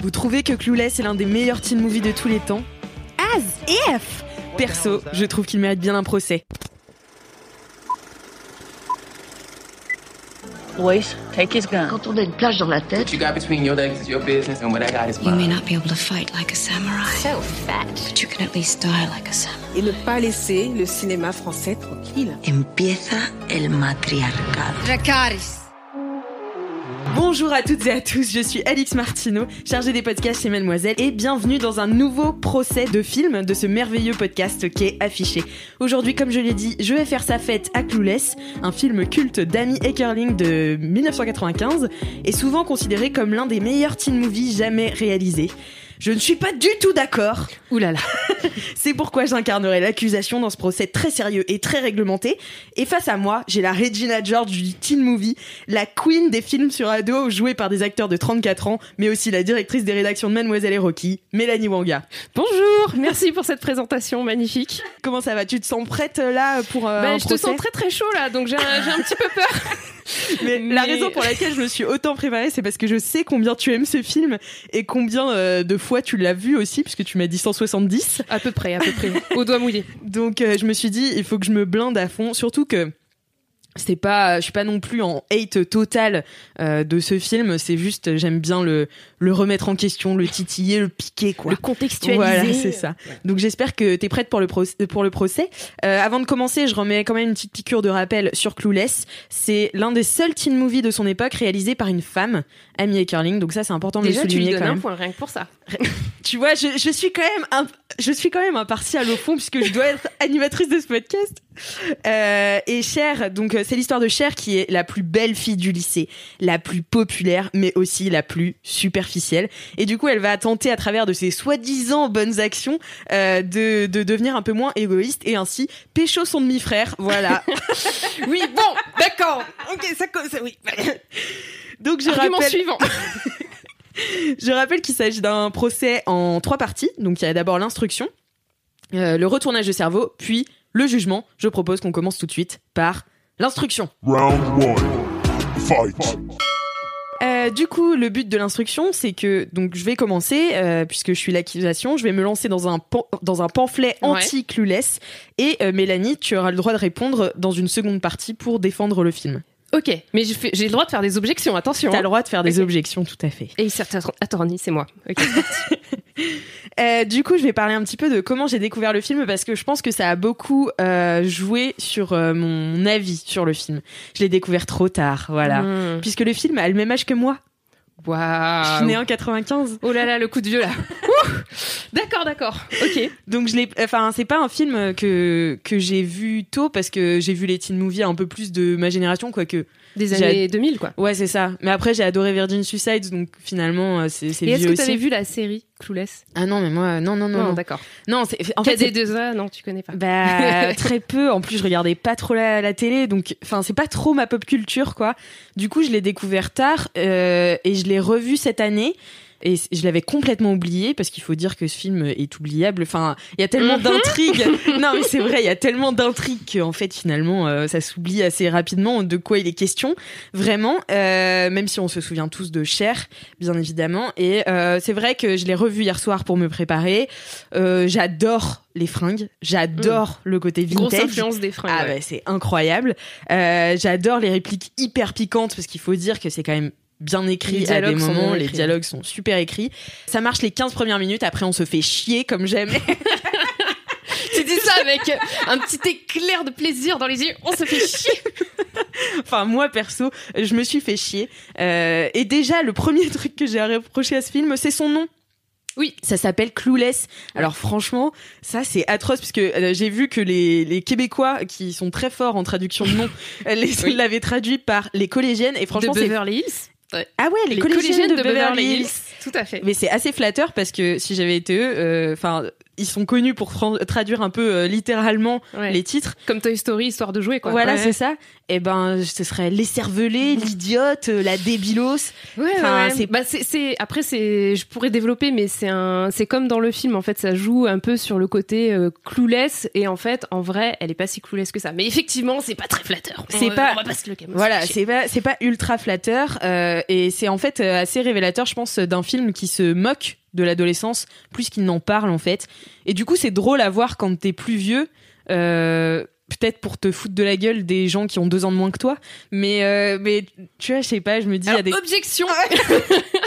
Vous trouvez que Clueless est l'un des meilleurs teen movies de tous les temps As if Perso, je trouve qu'il mérite bien un procès. Boys, take his gun. Quand on a une plage dans la tête, What you got between your legs is your business, and what I got is You may mine. not be able to fight like a samurai, So fat. but you can at least die like a samurai. et ne pas laisser le cinéma français tranquille. empieza el matriarcado. Dracarys. Bonjour à toutes et à tous, je suis Alix Martineau, chargée des podcasts chez Mademoiselle, et bienvenue dans un nouveau procès de film de ce merveilleux podcast qui est affiché. Aujourd'hui, comme je l'ai dit, je vais faire sa fête à Clueless, un film culte d'Amy Eckerling de 1995, et souvent considéré comme l'un des meilleurs teen movies jamais réalisés. Je ne suis pas du tout d'accord. Là. C'est pourquoi j'incarnerai l'accusation dans ce procès très sérieux et très réglementé. Et face à moi, j'ai la Regina George du teen movie, la queen des films sur ado jouée par des acteurs de 34 ans, mais aussi la directrice des rédactions de Mademoiselle et Rocky, Mélanie Wanga. Bonjour, merci pour cette présentation magnifique. Comment ça va? Tu te sens prête là pour euh, Bah, un je te sens très très chaud là, donc j'ai un, j'ai un petit peu peur. Mais la raison pour laquelle je me suis autant préparée, c'est parce que je sais combien tu aimes ce film et combien euh, de fois tu l'as vu aussi, puisque tu m'as dit 170. À peu près, à peu près, au doigt mouillé. Donc euh, je me suis dit, il faut que je me blinde à fond, surtout que c'est pas, je suis pas non plus en hate total euh, de ce film. C'est juste, j'aime bien le le remettre en question, le titiller, le piquer quoi. Le contextualiser. Voilà, c'est ça. Donc j'espère que t'es prête pour le procès. Pour le procès. Euh, avant de commencer, je remets quand même une petite piqûre de rappel sur Clueless. C'est l'un des seuls teen movies de son époque réalisé par une femme, Amy Eckerling. Donc ça, c'est important de le tu lui souligner donnes quand un même. point rien que pour ça. Tu vois, je, je suis quand même un, je suis quand même impartiale au fond puisque je dois être animatrice de ce podcast. Euh, et Cher, donc euh, c'est l'histoire de Cher qui est la plus belle fille du lycée, la plus populaire, mais aussi la plus superficielle. Et du coup, elle va tenter à travers de ses soi-disant bonnes actions euh, de, de devenir un peu moins égoïste et ainsi pécho son demi-frère. Voilà. Oui, bon, d'accord. Ok, ça cause, oui. donc je Argument rappelle. suivant. Je rappelle qu'il s'agit d'un procès en trois parties. Donc il y a d'abord l'instruction, euh, le retournage de cerveau, puis le jugement. Je propose qu'on commence tout de suite par l'instruction. Round one. Fight. Euh, du coup, le but de l'instruction, c'est que donc je vais commencer euh, puisque je suis l'accusation, je vais me lancer dans un pan- dans un pamphlet Ouais. anti-clueless et euh, Mélanie, tu auras le droit de répondre dans une seconde partie pour défendre le film. Ok, mais j'ai le droit de faire des objections, attention. T'as hein. le droit de faire des objections, tout à fait. Et certes, attorni, c'est moi. Ok. Euh, du coup, je vais parler un petit peu de comment j'ai découvert le film parce que je pense que ça a beaucoup euh, joué sur euh, mon avis sur le film. Je l'ai découvert trop tard, voilà. Hmm. Puisque le film a le même âge que moi. Je Waouh. suis née en 95. Oh là là, le coup de vieux là. D'accord, d'accord. Ok. Donc je l'ai enfin c'est pas un film que que j'ai vu tôt parce que j'ai vu les teen movies un peu plus de ma génération quoique. Des années 2000 quoi. Ouais, c'est ça. Mais après j'ai adoré Virgin Suicide donc finalement euh, c'est c'est Et est-ce que t'avais vu la série Clueless? Ah non, mais moi non non non. Non, Non, d'accord. non c'est en fait c'est- KD2A, non, tu connais pas. Bah très peu. En plus, je regardais pas trop la, la télé, donc enfin c'est pas trop ma pop culture quoi. Du coup, je l'ai découvert tard euh, et je l'ai revu cette année. Et je l'avais complètement oublié parce qu'il faut dire que ce film est oubliable. Enfin, il y a tellement Mhm. d'intrigues. non, mais c'est vrai, il y a tellement d'intrigues qu'en fait, finalement, euh, ça s'oublie assez rapidement de quoi il est question. Vraiment, euh, même si on se souvient tous de Cher, bien évidemment. Et euh, c'est vrai que je l'ai revu hier soir pour me préparer. J'adore les fringues, j'adore le côté Grosse vintage. influence des fringues. Ah ouais. bah, c'est incroyable. Euh, J'adore les répliques hyper piquantes parce qu'il faut dire que c'est quand même bien écrit Les à des dialogues sont moments, les dialogues sont super écrits. Ça marche les 15 premières minutes, après on se fait chier comme j'aime. Tu dis ça avec un petit éclair de plaisir dans les yeux. On se fait chier. enfin moi perso, je me suis fait chier. Euh, et déjà le premier truc que j'ai à reprocher à ce film, c'est son nom. Oui. Ça s'appelle Clueless. Alors franchement, ça c'est atroce parce que euh, j'ai vu que les, les Québécois qui sont très forts en traduction de les- Oui. l'avaient traduit par les collégiennes et De franchement c'est Beverly Hills. Ah ouais les, collégiennes, de, Beverly Hills. Tout à fait. Mais c'est assez flatteur parce que si j'avais été eux, euh, enfin ils sont connus pour traduire un peu euh, littéralement Ouais. les titres. Comme Toy Story, histoire de jouer, quoi. Voilà, Ouais. c'est ça. Et ben, ce serait l'écervelé, l'idiote, euh, la débilos. Ouais, Enfin, ouais, c'est- bah c'est après c'est je pourrais développer mais c'est un c'est comme dans le film en fait ça joue un peu sur le côté euh, et en fait en vrai elle est pas si clueless que ça mais effectivement c'est pas très flatteur C'est On- pas- on va pas se le. Voilà, c'est pas c'est pas ultra flatteur euh, et c'est en fait assez révélateur, je pense, d'un film qui se moque de l'adolescence plus qu'il n'en parle en fait. Et du coup, c'est drôle à voir quand t'es plus vieux. Euh, Peut-être pour te foutre de la gueule des gens qui ont deux ans de moins que toi, mais euh, mais tu vois, je sais pas, je me dis il y a Alors, des objection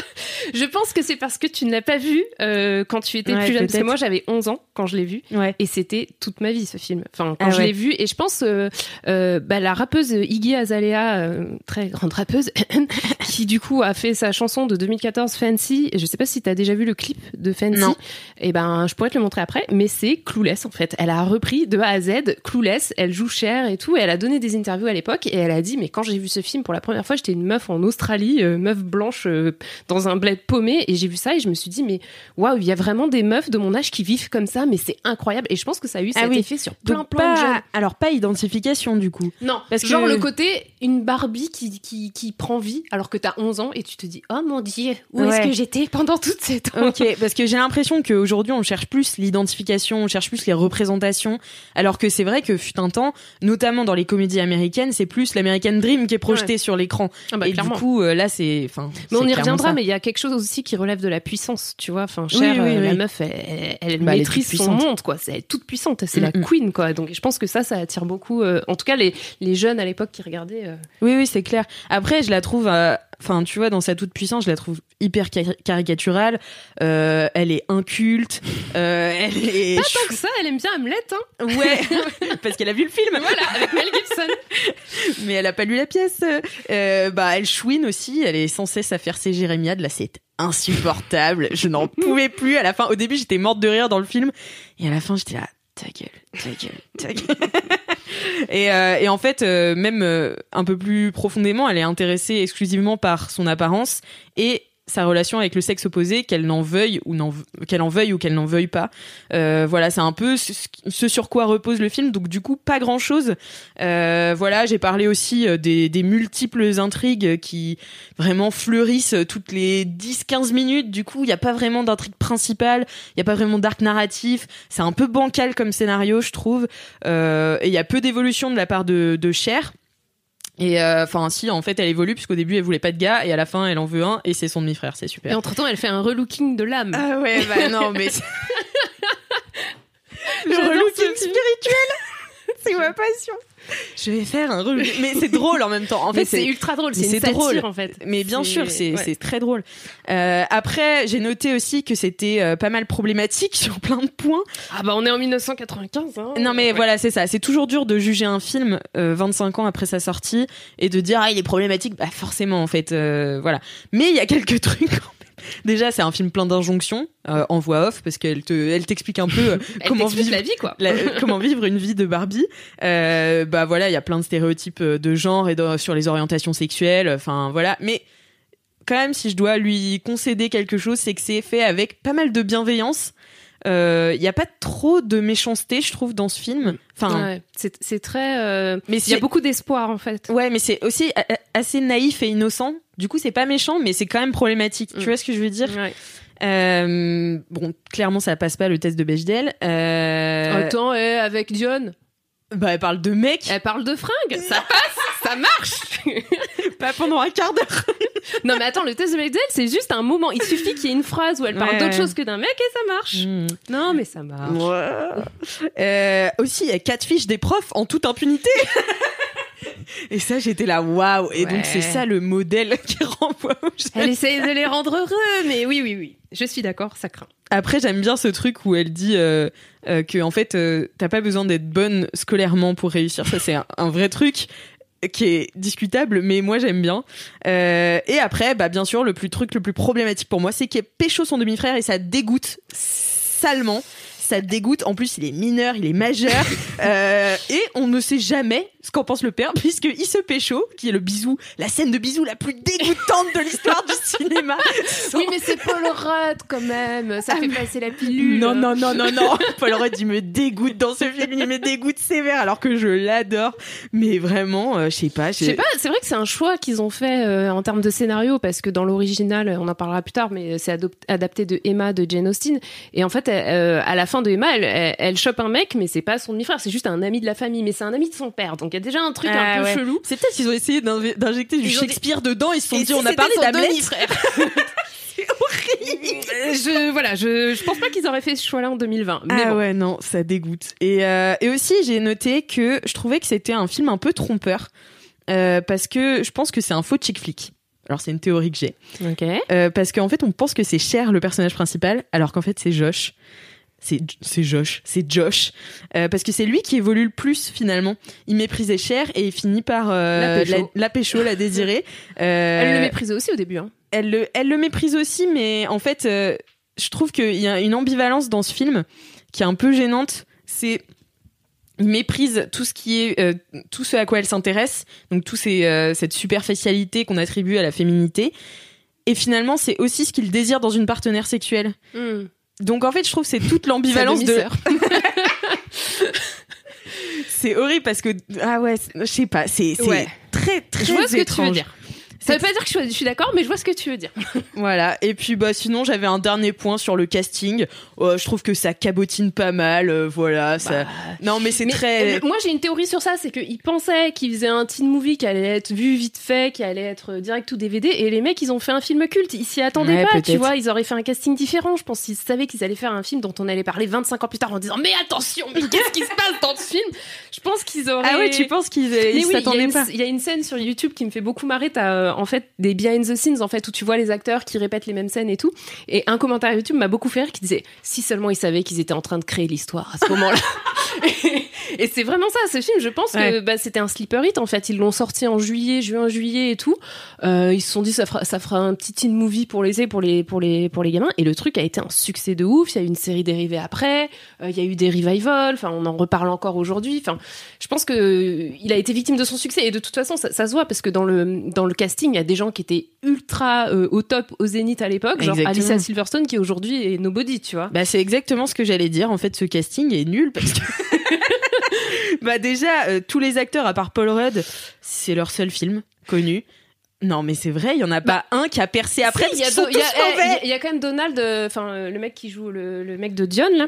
je pense que c'est parce que tu ne l'as pas vu euh, quand tu étais Ouais, plus jeune parce que moi j'avais 11 ans quand je l'ai vu ouais. et c'était toute ma vie ce film. Enfin, quand Ah je ouais. l'ai vu, et je pense euh, euh, bah, la rappeuse Iggy Azalea, euh, très grande rappeuse, qui du coup a fait sa chanson de 2014 Fancy. Et je sais pas si t'as déjà vu le clip de Fancy. Non. Et ben, je pourrais te le montrer après, mais c'est Clueless en fait. Elle a repris de A à Z Clueless. Elle joue cher et tout. Et elle a donné des interviews à l'époque et elle a dit mais quand j'ai vu ce film pour la première fois, j'étais une meuf en Australie, euh, meuf blanche euh, dans un bled paumé et j'ai vu ça et je me suis dit mais waouh, il y a vraiment des meufs de mon âge qui vivent comme ça, mais c'est incroyable. Et je pense que ça a eu Ah cet oui. effet sur plein Donc plein de jeunes. alors pas identification du coup. Non, Parce genre que- le côté une Barbie qui, qui, qui prend vie alors que t'as 11 ans et tu te dis oh mon dieu où est-ce que j'étais pendant toute cette temps Ok, parce que j'ai l'impression qu'aujourd'hui on cherche plus l'identification, on cherche plus les représentations, alors que c'est vrai que fut un temps, notamment dans les comédies américaines, c'est plus l'American Dream qui est projeté sur l'écran. Ah bah, et clairement. du coup, euh, là c'est, enfin. mais on y reviendra, ça. mais il y a quelque chose aussi qui relève de la puissance, tu vois. Enfin, Oui, Cher, oui, euh, la meuf, elle, elle- Bah, maîtrise son monde, quoi. C'est elle est toute puissante, c'est Mm, la mm. queen, quoi. Donc, je pense que ça, ça attire beaucoup. euh, en tout cas, les, les jeunes à l'époque qui regardaient. euh, Oui, oui, c'est clair. Après, je la trouve, enfin, tu vois, dans sa toute puissance, je la trouve hyper cari- caricaturale. Euh, elle est inculte. Euh, elle est. Pas tant que ça, elle aime bien Hamlet, hein. Ouais, parce qu'elle a vu le film. Voilà, avec Mel Gibson. mais elle a pas lu la pièce. Euh, bah, elle chouine aussi. Elle est sans cesse à faire ses jérémiades. Là, c'est insupportable. Je n'en pouvais plus. À la fin, au début, j'étais morte de rire dans le film, et à la fin, j'étais là. Ta gueule, ta gueule, ta gueule. et, euh, et en fait, euh, même euh, un peu plus profondément, elle est intéressée exclusivement par son apparence et sa relation avec le sexe opposé, qu'elle n'en veuille ou qu'elle en veuille ou qu'elle n'en veuille pas. Euh, voilà, c'est un peu ce, sur quoi repose le film. Donc du coup, pas grand chose. Euh, voilà, j'ai parlé aussi euh, des, des multiples intrigues qui vraiment fleurissent toutes les 10-15 minutes. Du coup, il n'y a pas vraiment d'intrigue principale, il n'y a pas vraiment d'arc narratif. C'est un peu bancal comme scénario, je trouve. Euh, et il y a peu d'évolution de la part de, de Cher. Et euh, enfin, si, en fait, elle évolue puisqu'au début, elle voulait pas de gars et à la fin, elle en veut un et c'est son demi-frère, c'est super. Et entre temps, elle fait un relooking de l'âme. Ah ouais, bah non, mais le relooking spirituel, c'est ma passion. Je vais faire un relooking, mais c'est drôle en même temps. En Mais fait, c'est ultra drôle, c'est drôle. en fait. Mais bien sûr, c'est ouais. très drôle. Euh, après, j'ai noté aussi que c'était euh, pas mal problématique sur plein de points. Ah bah on est en 1995. Hein. Non mais Ouais. voilà, c'est ça. C'est toujours dur de juger un film euh, 25 ans après sa sortie et de dire ah il est problématique. Bah forcément en fait, euh, voilà. Mais il y a quelques trucs. Déjà, c'est un film plein d'injonctions euh, en voix off parce qu'elle te, elle t'explique un peu euh, comment vivre la vie quoi. la- euh, comment vivre une vie de Barbie. Bah voilà, il y a plein de stéréotypes de genre et de- sur les orientations sexuelles. Enfin voilà, mais quand même, si je dois lui concéder quelque chose, c'est que c'est fait avec pas mal de bienveillance. Euh, Il y a pas trop de méchanceté, je trouve, dans ce film. Enfin, Ouais, c'est c'est très. euh, mais Il y a c'est beaucoup d'espoir en fait. ouais, mais c'est aussi assez naïf et innocent. Du coup, c'est pas méchant, mais c'est quand même problématique. Mm. Tu vois ce que je veux dire? Ouais. Euh, Bon, clairement, ça passe pas le test de Bechdel. Euh, Attends, eh, avec Dion, bah, elle parle de mec, elle parle de fringues, ça passe, ça marche. pas pendant un quart d'heure. non mais attends, le test de Bechdel, c'est juste un moment. Il suffit qu'il y ait une phrase où elle parle Ouais, d'autre ouais. chose que d'un mec et ça marche. Mm. Non mais ça marche. Euh, aussi, il y a quatre fiches des profs en toute impunité. Et ça, j'étais là, waouh. Et Ouais. donc, c'est ça le modèle qui renvoie aux jeunes. Elle essaye de les rendre heureux, mais oui, oui, oui. Je suis d'accord, ça craint. Après, j'aime bien ce truc où elle dit euh, euh, que, en fait, euh, t'as pas besoin d'être bonne scolairement pour réussir. Ça, c'est un, un vrai truc. qui est discutable, mais moi j'aime bien. Euh, et après, bah bien sûr, le plus truc le plus problématique pour moi, c'est qu'il pécho son demi-frère et ça dégoûte salement. Ça dégoûte. En plus, il est mineur, il est majeur, euh, et on ne sait jamais ce qu'en pense le père, puisqu'il se pécho, qui est le bisou, la scène de bisou la plus dégoûtante de l'histoire du cinéma. Oui, mais c'est Paul Rudd quand même. Ça fait passer la pilule. Non, non, non, non, non. Paul Rudd, il me dégoûte dans ce film. Il me dégoûte sévère, alors que je l'adore. Mais vraiment, euh, je sais pas. Je sais pas, c'est vrai que c'est un choix qu'ils ont fait euh, en termes de scénario, parce que dans l'original, on en parlera plus tard, mais c'est adapté de Emma de Jane Austen. Et en fait, euh, à la fin de Emma, elle, elle, elle chope un mec, mais c'est pas son demi-frère, c'est juste un ami de la famille, mais c'est un ami de son père. Donc il y a déjà un truc Ah, un peu ouais. chelou. C'est peut-être qu'ils ont essayé d'injecter du Shakespeare dedans. Ils se sont Et dit, si on a parlé d'Hamlet. demi-frère je voilà, je, je pense pas qu'ils auraient fait ce choix-là en 2020. Mais ah bon. ouais, non, ça dégoûte. Et, euh, et aussi, j'ai noté que je trouvais que c'était un film un peu trompeur. euh, parce que je pense que c'est un faux chick flick. Alors, c'est une théorie que j'ai. Ok. Euh, parce qu'en fait, on pense que c'est Cher le personnage principal, alors qu'en fait, c'est Josh. C'est c'est Josh, c'est Josh, Euh, parce que c'est lui qui évolue le plus finalement. Il méprisait Cher et il finit par euh, La pécho. la, pécho, la désirer. Euh, Elle le méprisait aussi au début. Hein. elle le, elle le méprise aussi, mais en fait, je trouve qu'il y a une ambivalence dans ce film qui est un peu gênante. C'est il méprise tout ce qui est euh, tout ce à quoi elle s'intéresse, donc tout ces, euh, cette superficialité qu'on attribue à la féminité. Et finalement, c'est aussi ce qu'il désire dans une partenaire sexuelle. Donc en fait, je trouve c'est toute l'ambivalence de. C'est horrible parce que ah ouais, je sais pas, c'est Ouais. très très Je vois ce que tu veux étrange. dire. Ça veut pas dire que je suis, d'accord, mais je vois ce que tu veux dire. Voilà. Et puis bah sinon j'avais un dernier point sur le casting. Euh, je trouve que ça cabotine pas mal. euh, voilà. Ça... Non mais c'est très. moi, j'ai une théorie sur ça, c'est qu'ils pensaient qu'ils faisaient un teen movie qui allait être vu vite fait, qui allait être euh, direct ou DVD, et les mecs, ils ont fait un film culte. Ils s'y attendaient Ouais, pas, tu vois. Ils auraient fait un casting différent. Je pense qu'ils savaient qu'ils allaient faire un film dont on allait parler 25 ans plus tard en disant Mais attention, mais qu'est-ce qui se passe dans ce film? Je pense qu'ils auraient. Ah ouais, tu penses qu'ils oui, s'attendaient une- pas il y a une scène sur YouTube qui me fait beaucoup marrer. T'as euh, en fait des behind the scenes en fait où tu vois les acteurs qui répètent les mêmes scènes et tout. Et un commentaire YouTube m'a beaucoup fait rire qui disait si seulement ils savaient qu'ils étaient en train de créer l'histoire à ce moment-là. c'est vraiment ça, ce film. Je pense que bah, c'était un sleeper hit en fait. Ils l'ont sorti en juillet, juin, juillet et tout. Euh, ils se sont dit ça fera, ça fera un petit teen movie pour les pour les pour les pour les gamins. Et le truc a été un succès de ouf. Il y a eu une série dérivée après. Euh, il y a eu des revivals. Enfin, on en reparle encore aujourd'hui. Enfin, je pense que euh, il a été victime de son succès et de toute façon ça, ça se voit parce que dans le dans le casting il y a des gens qui étaient ultra euh, au top au zénith à l'époque genre. Alicia Silverstone qui aujourd'hui est nobody tu vois Bah c'est exactement ce que j'allais dire. En fait, ce casting est nul parce que. bah déjà, euh, tous les acteurs à part Paul Rudd, c'est leur seul film connu. Non mais c'est vrai, il y en a pas un qui a percé après. Il y eh, il y a- il y a quand même Donald euh, enfin euh, le mec qui joue le, le mec de Dion là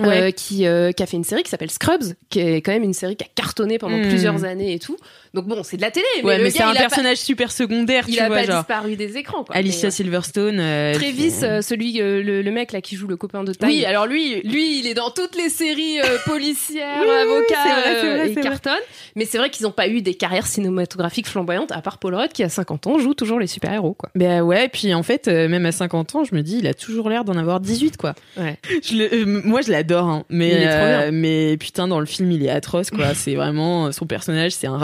euh, euh, qui a fait une série qui s'appelle Scrubs, qui est quand même une série qui a cartonné pendant Hmm. plusieurs années et tout. Donc bon, c'est de la télé, mais, Ouais, c'est un pas- personnage super secondaire, il tu a vois, pas genre disparu des écrans. Quoi. Alicia Mais, euh, Silverstone. euh, Travis, euh, celui, euh, le, le mec là qui joue le copain de taille. Oui, alors lui, Lui, il est dans toutes les séries euh, policières, Oui, oui, oui, avocats, vrai, vrai. cartonne. Mais c'est vrai qu'ils n'ont pas eu des carrières cinématographiques flamboyantes, à part Paul Rudd qui, à 50 ans, joue toujours les super-héros. quoi. Bah ouais, puis en fait, euh, même à 50 ans, je me dis, il a toujours l'air d'en avoir 18, quoi. Ouais. Je le- euh, moi, je l'adore, hein, mais, Il est trop euh, bien. mais putain, dans le film, il est atroce, quoi. c'est vraiment, son personnage, c'est un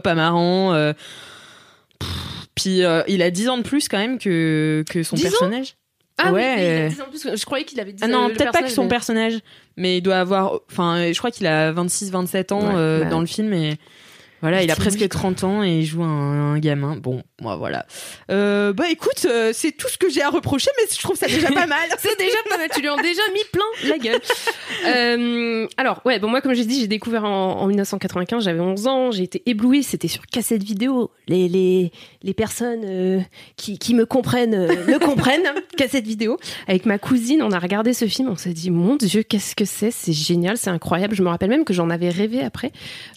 pas marrant. euh, pff, puis euh, il a 10 ans de plus, quand même, que, que son 10 ans personnage. Ah Ouais, oui, mais il a euh. 10 ans de plus. Je croyais qu'il avait 10 Ah non, le peut-être pas que son personnage, personnage, mais il doit avoir. Enfin, je crois qu'il a 26-27 ans Ouais, euh, bah. dans le film et. Voilà, il a presque lui, 30 ans et il joue un, un gamin. Bon, moi voilà. Euh, bah écoute, euh, c'est tout ce que j'ai à reprocher, mais je trouve ça déjà pas mal. C'est déjà pas mal, tu lui en as déjà mis plein la gueule. Euh, alors, ouais, bon, moi, comme j'ai dit, j'ai découvert en, en 1995, j'avais 11 ans, j'ai été éblouie, c'était sur cassette vidéo. Les, les, les personnes qui, qui me comprennent me comprennent, cassette vidéo. Avec ma cousine, on a regardé ce film, on s'est dit, mon Dieu, qu'est-ce que c'est? C'est génial, c'est incroyable. Je me rappelle même que j'en avais rêvé après.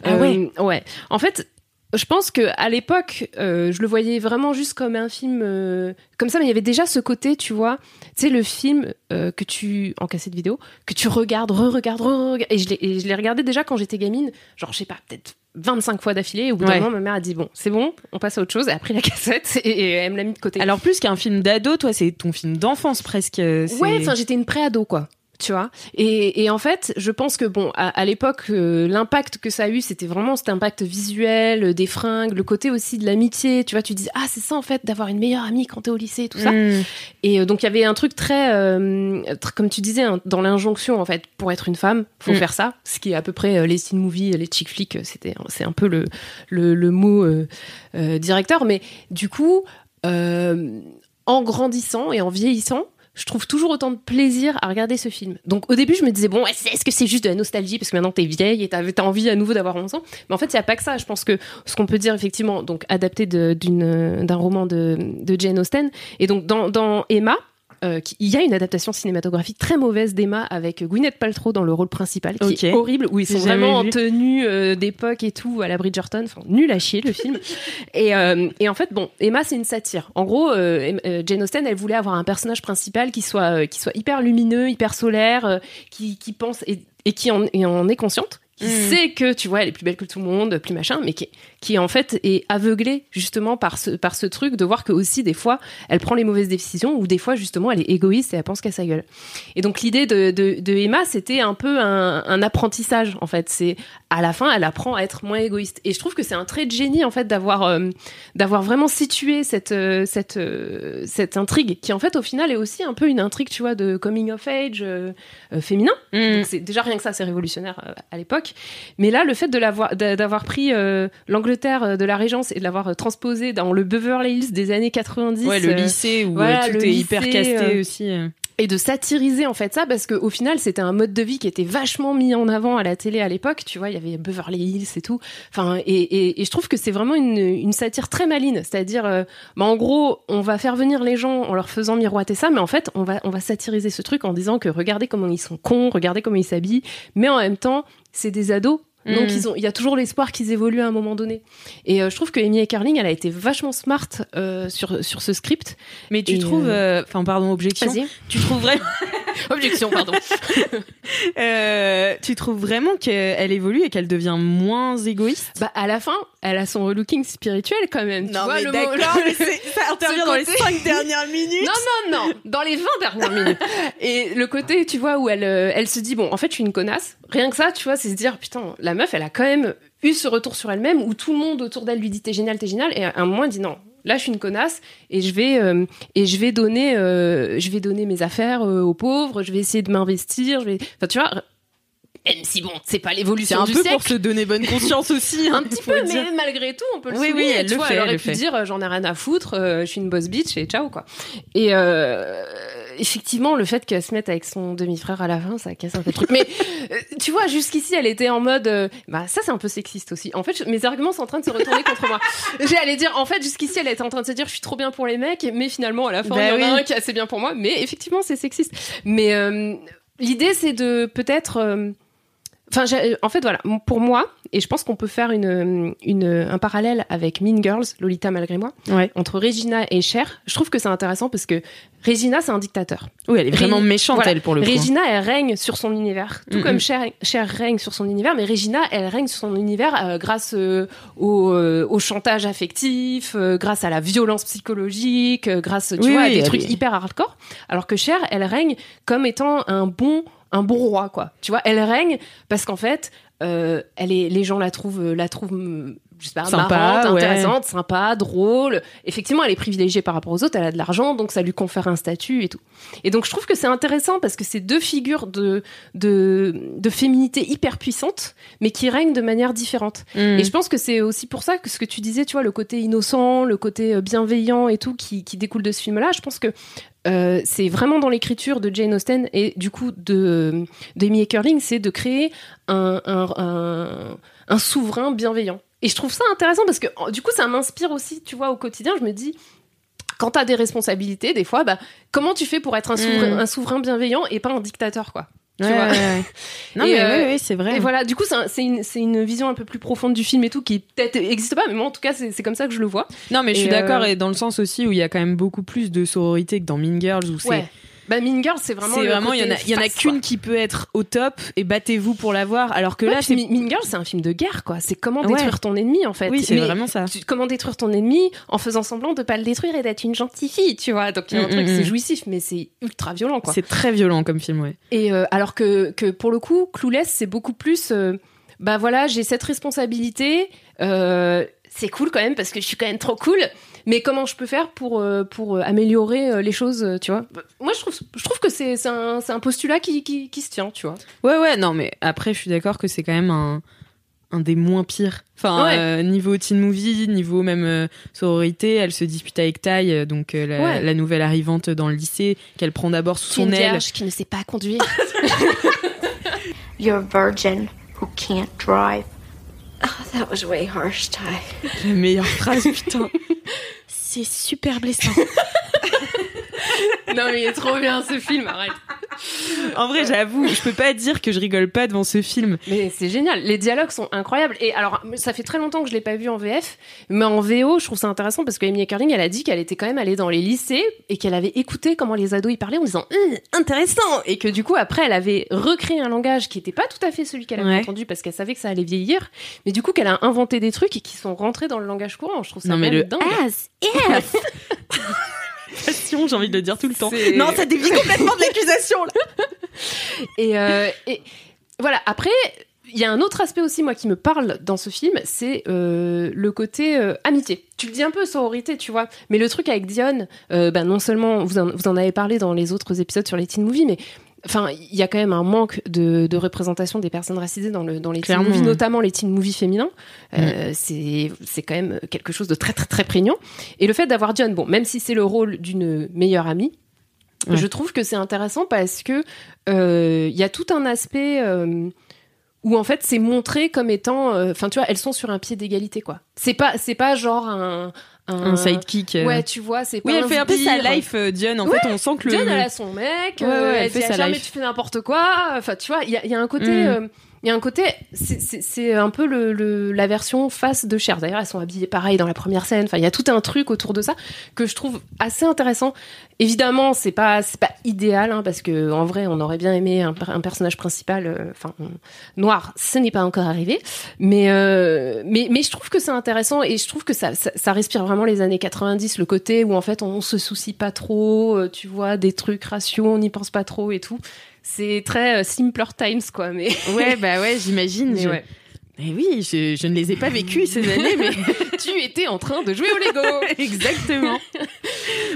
Ah ouais Ouais. En fait, je pense que à l'époque, euh, je le voyais vraiment juste comme un film euh, comme ça, mais il y avait déjà ce côté, tu vois, tu sais, le film euh, que tu en cassette vidéo, que tu regardes, re-regardes, re-regardes, et je l'ai, regardé déjà quand j'étais gamine, genre je sais pas, peut-être 25 fois d'affilée. Au bout d'un Ouais. moment, ma mère a dit bon, c'est bon, on passe à autre chose. Elle a pris la cassette et, et elle me l'a mis de côté. Alors plus qu'un film d'ado, toi, c'est ton film d'enfance presque. ouais, enfin j'étais une pré-ado quoi. Tu vois. Et, et en fait, je pense que bon, à, à l'époque, euh, l'impact que ça a eu, c'était vraiment cet impact visuel, euh, des fringues, le côté aussi de l'amitié. Tu vois, tu dis ah c'est ça en fait d'avoir une meilleure amie quand t'es au lycée, tout ça. Mm. Et euh, donc il y avait un truc très, euh, tr- comme tu disais, hein, dans l'injonction en fait, pour être une femme, faut Mm. faire ça. Ce qui est à peu près les teen movies, les chick flicks, c'était, c'est un peu le le, le mot directeur. Mais du coup, en grandissant et en vieillissant. Je trouve toujours autant de plaisir à regarder ce film. Donc au début, je me disais, bon, est-ce que c'est juste de la nostalgie? Parce que maintenant t'es vieille et t'as as envie à nouveau d'avoir 11 ans Mais en fait, il n'y a pas que ça. Je pense que ce qu'on peut dire effectivement, donc adapté d'un roman de, Jane Austen, et donc dans Emma, euh, qui- il y a une adaptation cinématographique très mauvaise d'Emma avec Gwyneth Paltrow dans le rôle principal, qui est horrible, où ils sont vraiment en tenue euh, d'époque et tout, à la Bridgerton, enfin nul à chier le film. et, euh, et en fait, bon, Emma c'est une satire. En gros, Jane Austen, elle voulait avoir un personnage principal qui soit, qui soit hyper lumineux, hyper solaire, qui, qui pense et, et qui en, et en est consciente qui Mm. sait que tu vois elle est plus belle que tout le monde plus machin mais qui, qui en fait est aveuglée justement par ce par ce truc de voir que aussi des fois elle prend les mauvaises décisions ou des fois justement elle est égoïste et elle pense qu'à sa gueule et donc l'idée de, de, de Emma c'était un peu un, un apprentissage en fait c'est à la fin elle apprend à être moins égoïste et je trouve que c'est un trait de génie en fait d'avoir euh, d'avoir vraiment situé cette euh, cette euh, cette intrigue qui en fait au final est aussi un peu une intrigue tu vois de coming of age féminin Mm. c'est déjà rien que ça, c'est révolutionnaire à l'époque. Mais là, le fait de l'avoir, d'a- d'avoir pris euh, euh, de la Régence et de l'avoir euh, transposé dans le Beverly Hills des années 90, Ouais, le euh, lycée où voilà, tout est hyper casté aussi. et de satiriser en fait ça parce qu'au final c'était un mode de vie qui était vachement mis en avant à la télé à l'époque tu vois il y avait Beverly Hills et tout enfin et, et, et je trouve que c'est vraiment une, une satire très maline c'est-à-dire euh, bah, en gros on va faire venir les gens en leur faisant miroiter ça mais en fait on va on va satiriser ce truc en disant que regardez comment ils sont cons regardez comment ils s'habillent mais en même temps c'est des ados donc Mm. ils ont, il y a toujours l'espoir qu'ils évoluent à un moment donné. Et euh, je trouve que Amy Carling, elle a été vachement smart euh, sur sur ce script. Mais tu Et, trouves, euh, euh, enfin pardon, objection. Vas-y. Tu trouves vraiment, Objection, pardon. euh, tu trouves vraiment qu'elle évolue et qu'elle devient moins égoïste? Bah, à la fin, elle a son relooking spirituel quand même. tu vois, le mot- mais c'est- ça intervient Ce dans les côté- cinq dernières minutes. Non, non, non, dans les 20 dernières minutes. Et le côté, tu vois, où elle, euh, elle se dit, bon, en fait, je suis une connasse. Rien que ça, tu vois, c'est se dire, putain, la meuf, elle a quand même eu ce retour sur elle-même où tout le monde autour d'elle lui dit, t'es génial, t'es génial. Et à un moment, elle dit, non, là, je suis une connasse et je vais, euh, et je vais donner, euh, je vais donner mes affaires euh, aux pauvres, je vais essayer de m'investir, je vais, enfin, tu vois, même si bon, c'est pas C'est l'évolution un du peu siècle. pour se donner bonne conscience aussi. hein, Un petit peu, mais malgré tout, on peut le Oui, souligner. oui, elle tu le vois, fait, elle elle aurait le pu fait. dire, j'en ai rien à foutre, euh, je suis une boss bitch et ciao, quoi. Et euh, effectivement, le fait qu'elle se mette avec son demi-frère à la fin, ça casse un peu le truc. Mais euh, tu vois, jusqu'ici, elle était en mode, euh, bah ça, c'est un peu sexiste aussi. En fait, je- mes arguments sont en train de se retourner contre moi. J'allais dire, en fait, jusqu'ici, elle était en train de se dire, je suis trop bien pour les mecs, mais finalement, à la fin, Bah il y en a oui. un qui est assez bien pour moi. Mais effectivement, c'est sexiste. Mais euh, l'idée, c'est de peut-être Enfin, en fait, voilà, pour moi, et je pense qu'on peut faire une, une, un parallèle avec Mean Girls, Lolita malgré moi, Ouais. entre Regina et Cher. Je trouve que c'est intéressant parce que Regina, c'est un dictateur. Oui, elle est vraiment Ré- méchante, voilà. elle, pour le coup. Regina, elle règne sur son univers, tout Mm, comme mm. Cher, Cher règne sur son univers, mais Regina, elle règne sur son univers euh, grâce euh, au, euh, au chantage affectif, grâce à la violence psychologique, grâce, tu Oui, vois, à des trucs est- hyper hardcore. Alors que Cher, elle règne comme étant un bon un bon roi quoi. Tu vois elle règne parce qu'en fait euh, elle est les gens la trouvent la trouvent je sais pas Sympa, marrante ouais. intéressante sympa drôle effectivement elle est privilégiée par rapport aux autres elle a de l'argent donc ça lui confère un statut et tout et donc je trouve que c'est intéressant parce que c'est deux figures de de de féminité hyper puissantes mais qui règnent de manière différente Mm. et je pense que c'est aussi pour ça que ce que tu disais, tu vois, le côté innocent, le côté euh, bienveillant et tout qui, qui découle de ce film-là, je pense que euh, c'est vraiment dans l'écriture de Jane Austen et du coup de d'Amy Eckerling, c'est de créer un, un, un, un souverain bienveillant. Et je trouve ça intéressant parce que du coup, ça m'inspire aussi, tu vois, au quotidien. Je me dis, quand t'as des responsabilités, des fois, bah, comment tu fais pour être un souverain, Mm. un souverain bienveillant et pas un dictateur, quoi tu Ouais, vois ouais, ouais. Non, Et, mais euh, oui, oui, c'est vrai. et voilà, du coup, c'est un- c'est une, vision un peu plus profonde du film et tout, qui peut-être existe pas, mais moi, en tout cas, c'est comme ça que je le vois. Non, mais je suis d'accord, euh, et dans le sens aussi où il y a quand même beaucoup plus de sororité que dans Mean Girls, où c'est. Bah Mean Girls, c'est vraiment. C'est vraiment, il y en a, y en qu'une qui peut être au top et battez-vous pour l'avoir. Alors que Ouais, là, c'est Mean Girls, c'est un film de guerre, quoi. C'est comment Ouais. détruire ton ennemi, en fait. oui, c'est vraiment ça. tu- comment détruire ton ennemi en faisant semblant de pas le détruire et d'être une gentille fille, tu vois. Donc il y a un Mm, truc, mm, c'est mm. jouissif, mais c'est ultra violent, quoi. C'est très violent comme film, ouais. Et euh, alors que, que pour le coup, Clueless, c'est beaucoup plus. euh, bah voilà, j'ai cette responsabilité. euh, c'est cool quand même parce que je suis quand même trop cool. Mais comment je peux faire pour, euh, pour euh, améliorer euh, les choses, tu vois? Moi, je trouve, je trouve que c'est c'est un, c'est un postulat qui, qui, qui se tient, tu vois. Ouais, ouais, non, mais après, je suis d'accord que c'est quand même un, un des moins pires. Enfin, Ouais. euh, niveau teen movie, niveau même euh, sororité, elle se dispute avec Ty, euh, donc euh, la, Ouais. la nouvelle arrivante dans le lycée, qu'elle prend d'abord sous son une aile. vierge qui ne sait pas conduire. You're a virgin who can't drive. Oh, that was way harsh, Ty. La meilleure phrase, putain. C'est super blessant. non, mais il est trop bien ce film, arrête. En vrai, j'avoue, je peux pas dire que je rigole pas devant ce film. Mais c'est génial, les dialogues sont incroyables. Et alors, ça fait très longtemps que je l'ai pas vu en VF, mais en VO, je trouve ça intéressant parce que Amy Heckerling, elle a dit qu'elle était quand même allée dans les lycées et qu'elle avait écouté comment les ados y parlaient en disant Hum, intéressant et que du coup après elle avait recréé un langage qui était pas tout à fait celui qu'elle avait Ouais. entendu parce qu'elle savait que ça allait vieillir, mais du coup qu'elle a inventé des trucs et qui sont rentrés dans le langage courant. Je trouve ça Non, mais le dingue. as Passion, j'ai envie de le dire tout le temps. Non, ça dévie complètement de l'accusation là. Et, euh, et voilà, après, il y a un autre aspect aussi, moi, qui me parle dans ce film, c'est euh, le côté euh, amitié. Tu le dis un peu, sororité, tu vois. Mais le truc avec Dion, bah, non seulement, vous en, vous en avez parlé dans les autres épisodes sur les teen movies, mais Enfin, il y a quand même un manque de, de représentation des personnes racisées dans, le, dans les teen movies, notamment les teen movies féminins. Euh, c'est quand même quelque chose de très très très prégnant. Et le fait d'avoir John, bon, même si c'est le rôle d'une meilleure amie, je trouve que c'est intéressant parce que euh, il y a tout un aspect euh, où en fait c'est montré comme étant, enfin tu vois, elles sont sur un pied d'égalité quoi. C'est pas c'est pas genre un Un sidekick. euh. Ouais, tu vois, c'est Oui, pas elle fait un peu sa sbire. life, euh, Dion. En Ouais, fait, on sent que le. Diane, elle a son mec, Ouais, euh, ouais, elle elle fait dit sa ah, jamais life. tu fais n'importe quoi. Enfin, tu vois, il y a, il y a un côté, Mm. Il y a un côté, c'est- un peu la version face de Cher. D'ailleurs, elles sont habillées pareil dans la première scène. Enfin, il y a tout un truc autour de ça que je trouve assez intéressant. Évidemment, c'est pas c'est pas idéal hein, parce que en vrai, on aurait bien aimé un, per- un personnage principal, euh, enfin noir. Ce n'est pas encore arrivé, mais euh, mais mais je trouve que c'est intéressant et je trouve que ça, respire vraiment les années 90, le côté où en fait on se soucie pas trop, euh, tu vois, des trucs raciaux, on n'y pense pas trop et tout. C'est très euh, simpler times quoi, mais Ouais, bah ouais, j'imagine. Mais Je- ouais. Mais oui, je, je ne les ai pas vécues ces années, mais tu étais en train de jouer au Lego. exactement.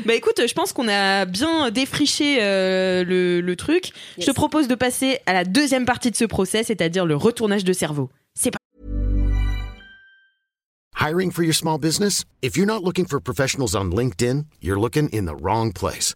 bah écoute, je pense qu'on a bien défriché euh, le, le truc. Je te propose de passer à la deuxième partie de ce procès, c'est-à-dire le retournage de cerveau. C'est Hiring for your small business? If you're not looking for professionals on LinkedIn, you're looking in the wrong place.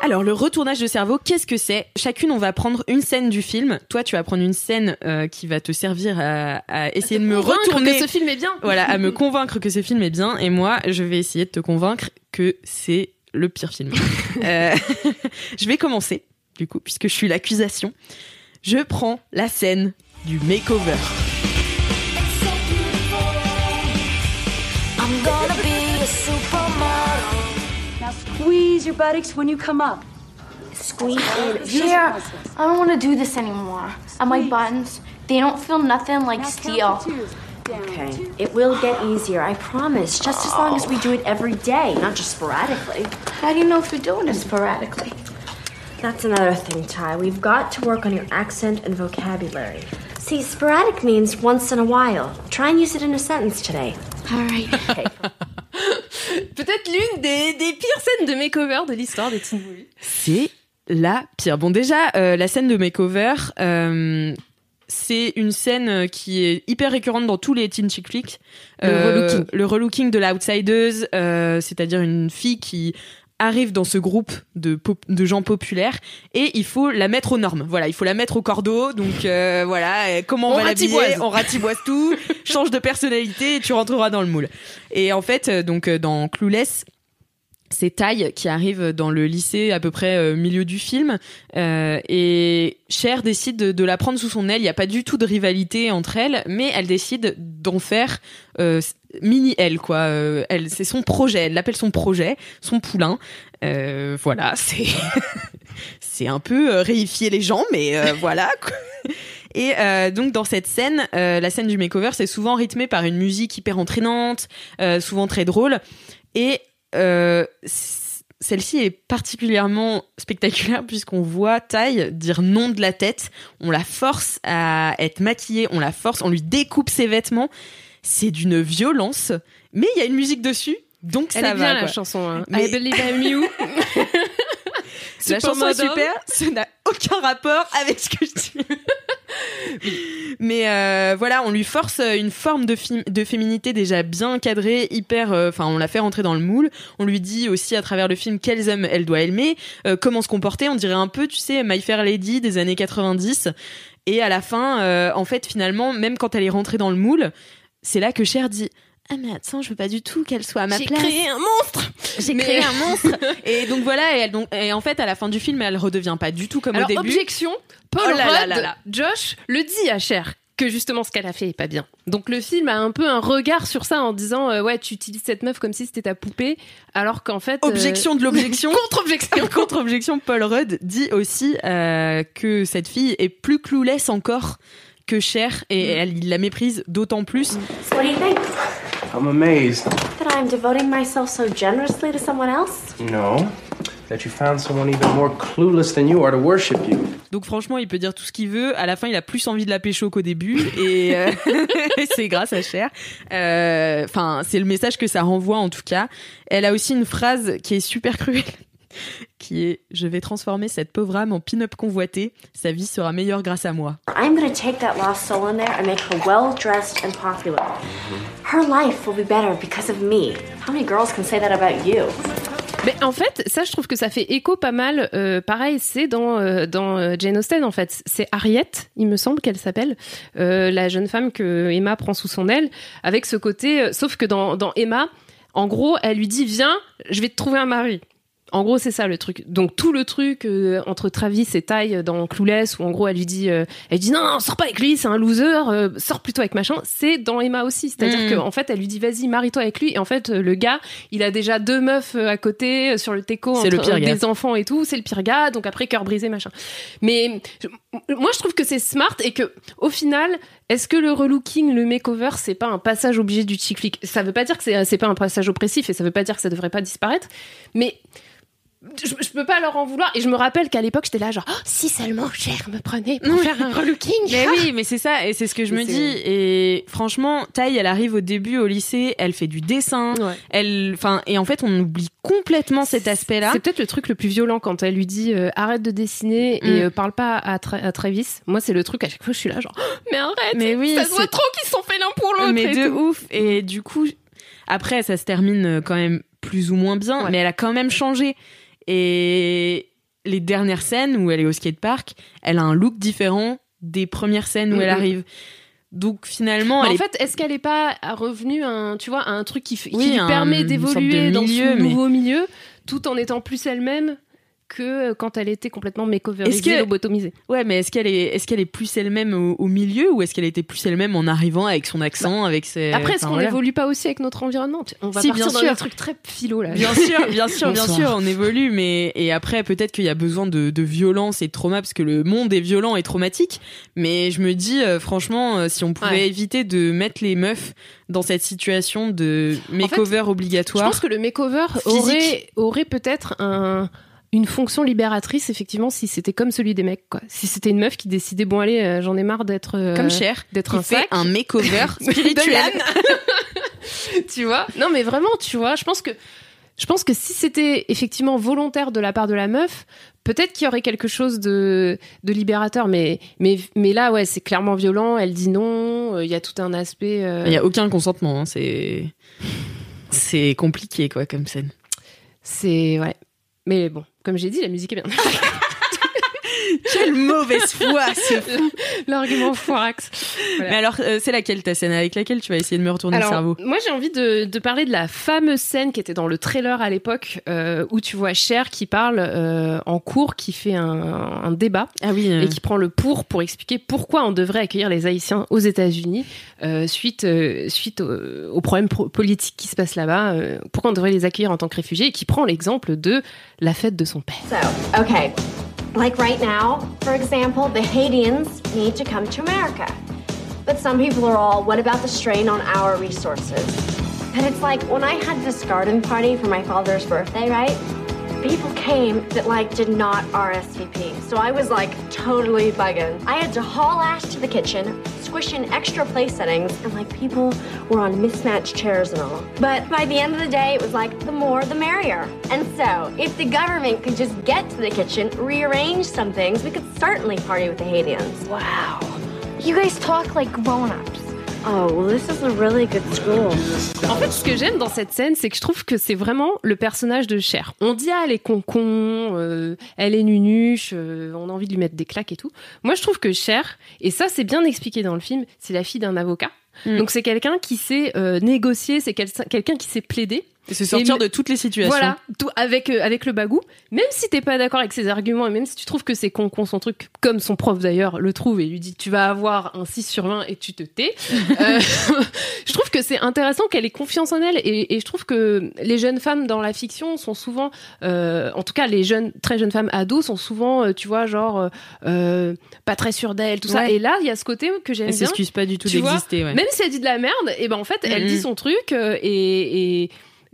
Alors, le retournage de cerveau, qu'est-ce que c'est? Chacune, on va prendre une scène du film. Toi, tu vas prendre une scène euh, qui va te servir à, à essayer de me Convaincre retourner. que ce film est bien. Voilà, à me convaincre que ce film est bien. Et moi, je vais essayer de te convaincre que c'est le pire film. Euh, je vais commencer, du coup, puisque je suis l'accusation. Je prends la scène du makeover. I'm gonna be a supermodel. Now squeeze your buttocks when you come up. Squeeze Here, I don't want to do this anymore. And my buttons, they don't feel nothing like steel. Okay, it will get easier, I promise. Just as long as we do it every day, not just sporadically. How do you know if you're doing it sporadically? That's another thing, Ty. We've got to work on your accent and vocabulary. See, sporadic means once in a while. Try and use it in a sentence today. All right. Des, des pires scènes de makeover de l'histoire des teen movies. C'est la pire. Bon, déjà, euh, la scène de makeover, euh, c'est une scène euh, qui est hyper récurrente dans tous les teen chick flicks. Le relooking. Le relooking de l'outsideuse, euh, c'est-à-dire une fille qui arrive dans ce groupe de, pop- de gens populaires et il faut la mettre aux normes. Voilà, il faut la mettre au cordeau. Donc euh, voilà, euh, comment on, On va l'habiller? On ratiboise tout, change de personnalité et tu rentreras dans le moule. Et en fait, euh, donc euh, dans Clueless, c'est Ty qui arrive dans le lycée à peu près euh, milieu du film euh, et Cher décide de, de la prendre sous son aile. Il n'y a pas du tout de rivalité entre elles, mais elle décide d'en faire euh, mini elle quoi. Euh, elle c'est son projet. Elle l'appelle son projet, son poulain. Euh, voilà, c'est c'est un peu euh, réifier les gens, mais euh, voilà. quoi. Et euh, donc dans cette scène, euh, la scène du makeover, c'est souvent rythmé par une musique hyper entraînante, euh, souvent très drôle. Et euh, celle-ci est particulièrement spectaculaire puisqu'on voit Ty dire non de la tête. On la force à être maquillée, on la force, on lui découpe ses vêtements. C'est d'une violence, mais il y a une musique dessus, donc Elle ça est bien va. la quoi. chanson. hein. Mais- I believe I'm you. La chanson est super, ça n'a aucun rapport avec ce que je dis. Mais euh, voilà, on lui force une forme de, féminité déjà bien cadrée, hyper. euh, Enfin, on la fait rentrer dans le moule. On lui dit aussi à travers le film quels hommes elle doit aimer, euh, comment se comporter. On dirait un peu, tu sais, My Fair Lady des années 90. Et à la fin, euh, en fait, finalement, même quand elle est rentrée dans le moule, c'est là que Cher dit. Ah mais attends, je veux pas du tout qu'elle soit à ma J'ai place. créé un monstre. J'ai Mais- créé un monstre. et donc voilà, et, elle, donc, et en fait, à la fin du film, elle redevient pas du tout comme Alors au début. objection, Paul Oh là Rudd, là là. Josh le dit à Cher que justement ce qu'elle a fait est pas bien. Donc le film a un peu un regard sur ça en disant euh, ouais tu utilises cette meuf comme si c'était ta poupée alors qu'en fait euh, Objection de l'objection. contre-objection Contre-objection, Paul Rudd dit aussi euh, que cette fille est plus clueless encore que Cher et elle il la méprise d'autant plus. So what do you think? I'm amazed. That I'm devoting myself so generously to someone else? No. That you found someone even more clueless than you are to worship you. Donc franchement, il peut dire tout ce qu'il veut. À la fin, il a plus envie de la pécho qu'au début, et euh, c'est grâce à Cher. Euh, Enfin, c'est le message que ça renvoie en tout cas. Elle a aussi une phrase qui est super cruelle, qui est "Je vais transformer cette pauvre âme en pin-up convoité. Sa vie sera meilleure grâce à moi." I'm gonna take that lost soul in there and make her well dressed and popular. Her life will be better because of me. How many girls can say that about you? Mais en fait, ça, je trouve que ça fait écho pas mal. euh, pareil, c'est dans euh, dans euh, Jane Austen en fait. C'est Harriet, il me semble qu'elle s'appelle, euh, la jeune femme que Emma prend sous son aile, avec ce côté. euh, sauf que dans dans Emma, en gros, elle lui dit viens, je vais te trouver un mari. En gros, c'est ça le truc. Donc tout le truc euh, entre Travis et Ty dans Clueless, où en gros elle lui dit, euh, elle dit non, non, sors pas avec lui, c'est un loser, euh, sors plutôt avec machin. C'est dans Emma aussi, c'est-à-dire Mm. que en fait elle lui dit vas-y marie-toi avec lui, et en fait euh, le gars, il a déjà deux meufs euh, à côté euh, sur le teco, C'est le entre, pire euh, des enfants et tout, c'est le pire gars. Donc après cœur brisé machin. Mais je- moi je trouve que c'est smart et que au final, est-ce que le relooking, le makeover, c'est pas un passage obligé du chick flick Ça veut pas dire que c'est c'est pas un passage oppressif et ça veut pas dire que ça devrait pas disparaître, mais je, je peux pas leur en vouloir. Et je me rappelle qu'à l'époque, j'étais là, genre, Oh, si seulement Cher me prenait pour faire un relooking. Mais oui, mais c'est ça, et c'est ce que je Mais me dis. Et franchement, Taille, elle arrive au début au lycée, elle fait du dessin, Ouais. elle, enfin, et en fait, on oublie complètement cet aspect-là. C'est peut-être le truc le plus violent quand elle lui dit euh, arrête de dessiner et Mm. euh, parle pas à, Tra- à Travis. Moi, c'est le truc à chaque fois, je suis là, genre, Oh, mais arrête, Mais oui, ça se voit trop qu'ils sont fait l'un pour l'autre. mais et de tout. ouf. Et du coup, après, ça se termine euh, quand même plus ou moins bien, Ouais. mais elle a quand même changé. Et les dernières scènes où elle est au skatepark, elle a un look différent des premières scènes où Mm, elle mm. arrive. Donc finalement, elle en est fait, est-ce qu'elle est pas revenue à un, tu vois, un truc qui, fait- qui Oui, lui un- permet d'évoluer dans ce mais- nouveau milieu, tout en étant plus elle-même que quand elle était complètement makeoverisée, que- lobotomisée. Ouais, mais est-ce qu'elle est, est-ce qu'elle est plus elle-même au, au milieu ou est-ce qu'elle était plus elle-même en arrivant avec son accent, avec ses. Après, est-ce enfin, qu'on voilà. évolue pas aussi avec notre environnement? On va Si, partir bien dans sûr. des trucs très philo là. Bien sûr, bien sûr, bien sûr, on évolue, mais et après peut-être qu'il y a besoin de, de violence et de trauma parce que le monde est violent et traumatique. Mais je me dis euh, franchement, euh, si on pouvait Ouais. éviter de mettre les meufs dans cette situation de makeover Je obligatoire. pense que le makeover Physique. aurait, aurait peut-être un, une fonction libératrice, effectivement, si c'était comme celui des mecs. Quoi. Si c'était une meuf qui décidait, bon, allez, euh, j'en ai marre d'être. euh, comme Cher, d'être un fait sac. un makeover spirituel. tu vois? Non, mais vraiment, tu vois, je pense que. Je pense que si c'était effectivement volontaire de la part de la meuf, peut-être qu'il y aurait quelque chose de, de libérateur. Mais, mais, mais là, ouais, c'est clairement violent. Elle dit non. euh, Il y a tout un aspect. Il y a aucun consentement, hein, c'est c'est compliqué quoi comme scène. C'est ouais. Mais bon, comme j'ai dit, la musique est bien. Quelle mauvaise foi, fou. L'argument foirax. Voilà. Mais alors, euh, c'est laquelle ta scène avec laquelle tu vas essayer de me retourner alors, le cerveau Moi, j'ai envie de, de, parler de la fameuse scène qui était dans le trailer à l'époque, euh, où tu vois Cher qui parle euh, en cours, qui fait un, un débat ah oui, et qui prend le pour pour expliquer pourquoi on devrait accueillir les Haïtiens aux États-Unis suite suite aux, aux problèmes politiques qui se passent là-bas. pourquoi on devrait les accueillir en tant que réfugiés et qui prend l'exemple de la fête de son père. So, okay. Like right now, for example, the Haitians need to come to America. But some people are all, what about the strain on our resources? And it's like when I had this garden party for my father's birthday, right? People came that like did not RSVP. So I was like totally bugging. I had to haul ass to the kitchen, squish in extra place settings, and like people were on mismatched chairs and all. But by the end of the day, it was like the more the merrier. And so, if the government could just get to the kitchen, rearrange some things, we could certainly party with the Haitians. Wow. You guys talk like grown-ups. Oh, well, this is a really good school. En fait, ce que j'aime dans cette scène, c'est que je trouve que c'est vraiment le personnage de Cher. On dit, ah, elle est concon, euh, elle est nunuche, euh, on a envie de lui mettre des claques et tout. Moi, je trouve que Cher, et ça, c'est bien expliqué dans le film, c'est la fille d'un avocat. Mm. Donc, c'est quelqu'un qui sait euh, négocier, c'est quel quelqu'un qui sait plaider. Et se sortir et de toutes les situations. Voilà, tout, avec, euh, avec le bagou. Même si t'es pas d'accord avec ses arguments et même si tu trouves que c'est con, con son truc, comme son prof d'ailleurs le trouve et lui dit tu vas avoir un 6 sur 20 et tu te tais. euh, je trouve que c'est intéressant qu'elle ait confiance en elle et, et, je trouve que les jeunes femmes dans la fiction sont souvent, euh, en tout cas les jeunes, très jeunes femmes ados sont souvent, euh, tu vois, genre euh, pas très sûres d'elles, tout ouais. ça. Et là, il y a ce côté que j'aime bien. Elle s'excuse pas du tout d'exister. Ouais. Même si elle dit de la merde, et ben en fait, elle mm -hmm. dit son truc euh, et, et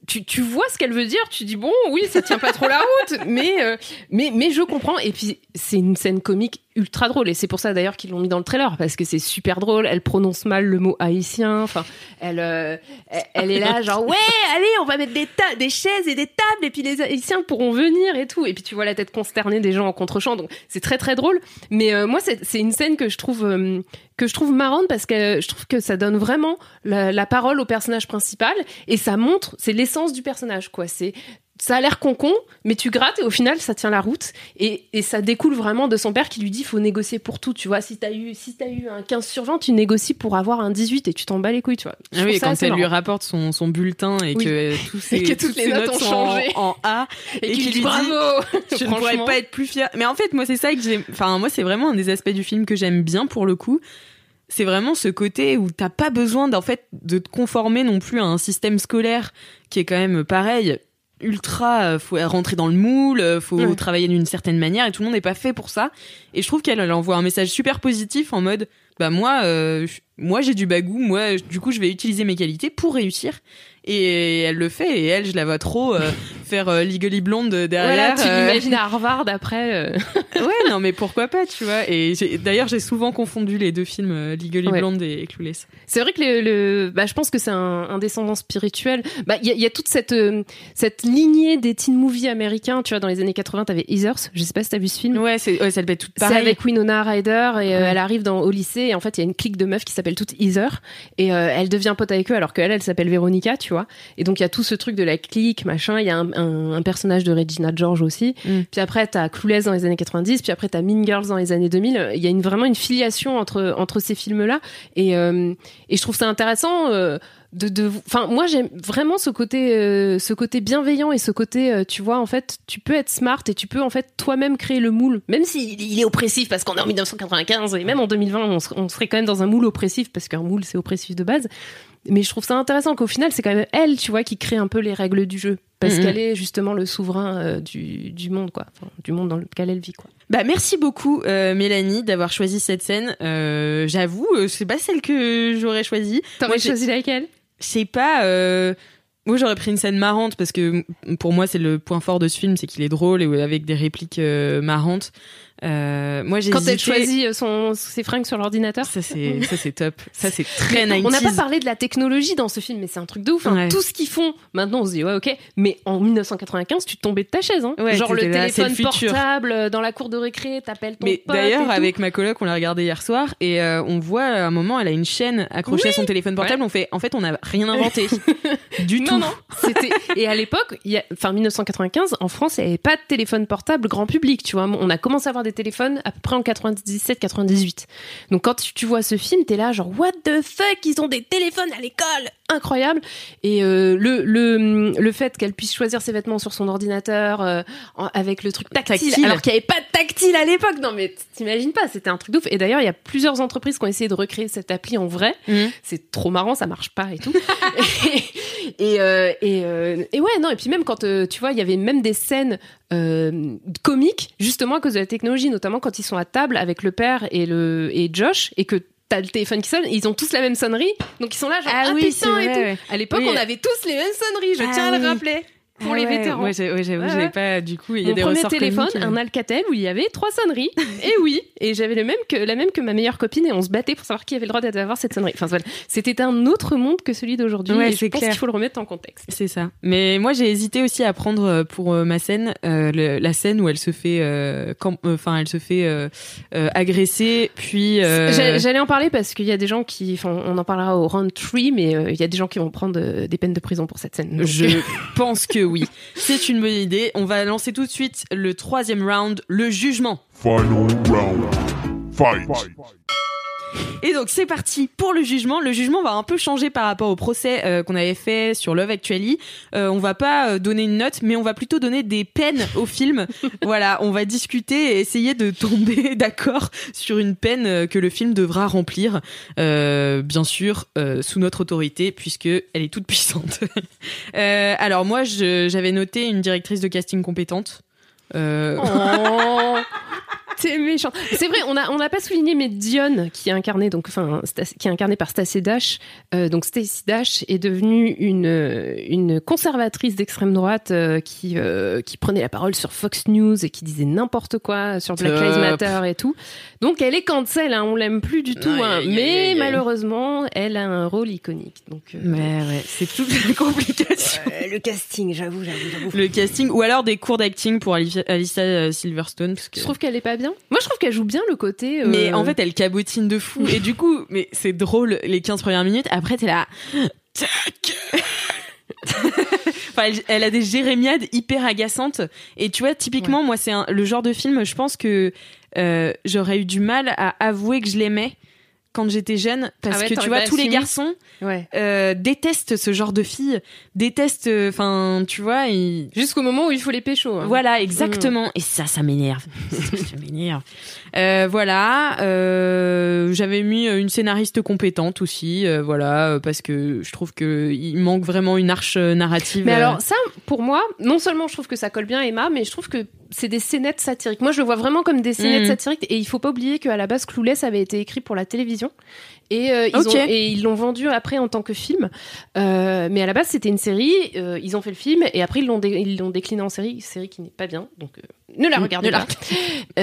tu, tu, vois ce qu'elle veut dire, tu dis bon, oui, ça tient pas trop la route, mais euh, mais mais je comprends. Et puis c'est une scène comique ultra drôle et c'est pour ça d'ailleurs qu'ils l'ont mis dans le trailer parce que c'est super drôle. Elle prononce mal le mot haïtien. Enfin, elle euh, elle, elle, est là genre ouais, allez, on va mettre des des chaises et des tables et puis les haïtiens pourront venir et tout. Et puis tu vois la tête consternée des gens en contre-champ. Donc c'est très très drôle. Mais euh, moi c'est une scène que je trouve euh, que je trouve marrante parce que je trouve que ça donne vraiment la, la parole au personnage principal et ça montre c'est l'essence du personnage quoi. C'est ça a l'air concon, mais tu grattes et au final ça tient la route et, et ça découle vraiment de son père qui lui dit faut négocier pour tout, tu vois. Si t'as eu si as eu un 15 sur 20, tu négocies pour avoir un 18 et tu t'en bats les couilles, tu vois. Ah oui, quand elle marrant. lui rapporte son, son bulletin et oui. que tous ces, et que toutes, toutes les notes, notes ont changé en, en A et, et qu'il lui bravo. dit je ne pourrais pas être plus fière. Mais en fait, moi c'est ça que j'aime. Enfin, moi c'est vraiment un des aspects du film que j'aime bien pour le coup c'est vraiment ce côté où t'as pas besoin d'en fait de te conformer non plus à un système scolaire qui est quand même pareil ultra faut rentrer dans le moule faut ouais. travailler d'une certaine manière et tout le monde n'est pas fait pour ça et je trouve qu'elle elle envoie un message super positif en mode bah moi euh, moi j'ai du bagou moi du coup je vais utiliser mes qualités pour réussir et elle le fait et elle je la vois trop euh, faire euh, Legally Blonde derrière voilà, tu l'imagines à Harvard après euh... ouais non mais pourquoi pas tu vois. Et d'ailleurs j'ai souvent confondu les deux films euh, Legally ouais. Blonde et, et Clueless. C'est vrai que le, le bah, je pense que c'est un, un, descendant spirituel. Bah il y, y, a toute cette euh, cette lignée des teen movies américains tu vois dans les années 80 t'avais Heathers. Je sais pas si t'as vu ce film. Ouais c'est ouais, ça devait être tout pareil. C'est avec Winona Ryder et ouais. elle arrive dans au lycée et en fait il y a une clique de meufs qui s'appelle toutes Heather et elle devient pote avec eux alors qu'elle elle s'appelle Véronica tu vois. Et donc il y a tout ce truc de la clique, machin. Il y a un, un, un, personnage de Regina George aussi. Mm. Puis après t'as Clueless dans les années 90. Puis après t'as Mean Girls dans les années 2000. Il y a une, vraiment une filiation entre entre ces films-là. Et euh, et je trouve ça intéressant. Euh, de, de, enfin, moi j'aime vraiment ce côté, euh, ce côté bienveillant et ce côté, euh, tu vois, en fait, tu peux être smart et tu peux en fait toi-même créer le moule, même s'il il est oppressif parce qu'on est en 1995 et même en 2020 on, on serait quand même dans un moule oppressif parce qu'un moule c'est oppressif de base mais je trouve ça intéressant qu'au final c'est quand même elle tu vois qui crée un peu les règles du jeu parce qu'elle est justement le souverain euh, du, du monde quoi. Enfin, du monde dans lequel elle vit quoi. Bah merci beaucoup euh, Mélanie d'avoir choisi cette scène. Euh, j'avoue euh, c'est pas celle que j'aurais choisie. T'aurais choisi laquelle? Je sais pas euh, moi j'aurais pris une scène marrante parce que pour moi c'est le point fort de ce film c'est qu'il est drôle et avec des répliques marrantes Euh, moi, j'ai Quand elle choisit euh, son, ses fringues sur l'ordinateur. Ça, c'est, ça, c'est top. Ça, c'est très 90s. On n'a pas parlé de la technologie dans ce film, mais c'est un truc de ouf. hein. Ouais. Tout ce qu'ils font, maintenant on se dit ouais ok, mais en 1995 tu tombais de ta chaise. Hein. Ouais, Genre le là, téléphone le portable euh, dans la cour de récré, t'appelles ton Mais pote. d'ailleurs, avec ma coloc, on l'a regardé hier soir et euh, on voit à un moment, elle a une chaîne accrochée à son téléphone portable. On fait, en fait, on n'a rien inventé du non, tout. non, c'était. Et à l'époque, enfin 1995, en France, il n'y avait pas de téléphone portable grand public, tu vois. On a commencé à avoir des téléphones à peu près en 97-98. Donc quand tu, vois ce film, t'es là genre what the fuck, ils ont des téléphones à l'école, incroyable. Et euh, le le le fait qu'elle puisse choisir ses vêtements sur son ordinateur euh, en- avec le truc tactile, Tactile. alors qu'il n'y avait pas de tactile à l'époque. Non mais t'imagines pas, c'était un truc de ouf. Et d'ailleurs, il y a plusieurs entreprises qui ont essayé de recréer cette appli en vrai. Mhm. C'est trop marrant, ça marche pas et tout. et, euh, et, euh, et ouais, non, et puis même quand euh, tu vois, il y avait même des scènes euh, comiques, justement à cause de la technologie, notamment quand ils sont à table avec le père et, le, et Josh, et que t'as le téléphone qui sonne, et ils ont tous la même sonnerie, donc ils sont là genre Ah ah, oui, putain et tout. ouais. À l'époque, Oui. on avait tous les mêmes sonneries, je Ah tiens à le rappeler. Pour Ah les ouais, vétérans. Ouais, j'avoue, j'avais ouais. pas, du coup, il y a Mon des premier ressorts téléphone, comiques, un euh. Alcatel où il y avait trois sonneries. et oui, et j'avais le même que la même que ma meilleure copine et on se battait pour savoir qui avait le droit d'avoir cette sonnerie. Enfin voilà, c'était un autre monde que celui d'aujourd'hui. Ouais, et je pense qu'il faut le remettre en contexte. C'est ça. Mais moi, j'ai hésité aussi à prendre euh, pour euh, ma scène euh, le- la scène où elle se fait, euh, euh, enfin, elle se fait euh, euh, agresser, puis. euh, J'a- J'allais en parler parce qu'il y a des gens qui, enfin, on en parlera au round 3, mais euh, il y a des gens qui vont prendre euh, des peines de prison pour cette scène. Donc, Je pense que oui. C'est une bonne idée. On va lancer tout de suite le troisième round, le jugement. Final round. Fight. Et donc c'est parti pour le jugement. Le jugement va un peu changer par rapport au procès euh, qu'on avait fait sur Love Actually. Euh, on va pas euh, donner une note, mais on va plutôt donner des peines au film. voilà, on va discuter et essayer de tomber d'accord sur une peine euh, que le film devra remplir, Euh, bien sûr sous notre autorité puisque elle est toute puissante. Alors moi, j'avais noté une directrice de casting compétente. Euh, Oh, T'es méchant. C'est vrai, on n'a on pas souligné, mais Dion, qui est incarné donc, enfin, qui est incarné par Stacey Dash, euh, donc Stacey Dash est devenue une une conservatrice d'extrême droite euh, qui euh, qui prenait la parole sur Fox News et qui disait n'importe quoi sur Black. Lives Matter et tout. Donc elle est cancel, hein, on l'aime plus du tout, hein, mais malheureusement, elle a un rôle iconique. Donc euh, Ouais, ouais, c'est toute la complication. euh, le casting, j'avoue, j'avoue, j'avoue. Le casting, ou alors des cours d'acting pour Alicia, Silverstone. Parce que... Je trouve qu'elle est pas bien. Moi, je trouve qu'elle joue bien le côté. euh, Mais en fait, elle cabotine de fou. Et du coup, mais c'est drôle les 15 premières minutes. Après, t'es là. Enfin, elle, elle a des jérémiades hyper agaçantes. Et tu vois, typiquement, moi, c'est le genre de film, je pense que euh, j'aurais eu du mal à avouer que je l'aimais quand j'étais jeune. Parce Ah ouais, que tu vois, tous les garçons ouais. euh, détestent ce genre de filles. Détestent, euh, enfin, tu vois, ils, Jusqu'au moment où il faut les pécho. hein. voilà, exactement. Et ça, ça m'énerve. ça m'énerve. Euh, voilà. euh, J'avais mis une scénariste compétente aussi, euh, voilà, euh, parce que je trouve que il manque vraiment une arche euh, narrative. Mais alors, ça, pour moi, non seulement je trouve que ça colle bien Emma, mais je trouve que c'est des scénettes satiriques. Moi, je le vois vraiment comme des scénettes Mhm. satiriques. Et il faut pas oublier qu'à la base, Clueless avait été écrit pour la télévision. Et, euh, ils, Ok. ont, et ils l'ont vendu après en tant que film. Euh, mais à la base, c'était une série. euh, ils ont fait le film et après, ils l'ont, dé- ils l'ont décliné en série. Série qui n'est pas bien. Donc, ne la Mm, regardez pas.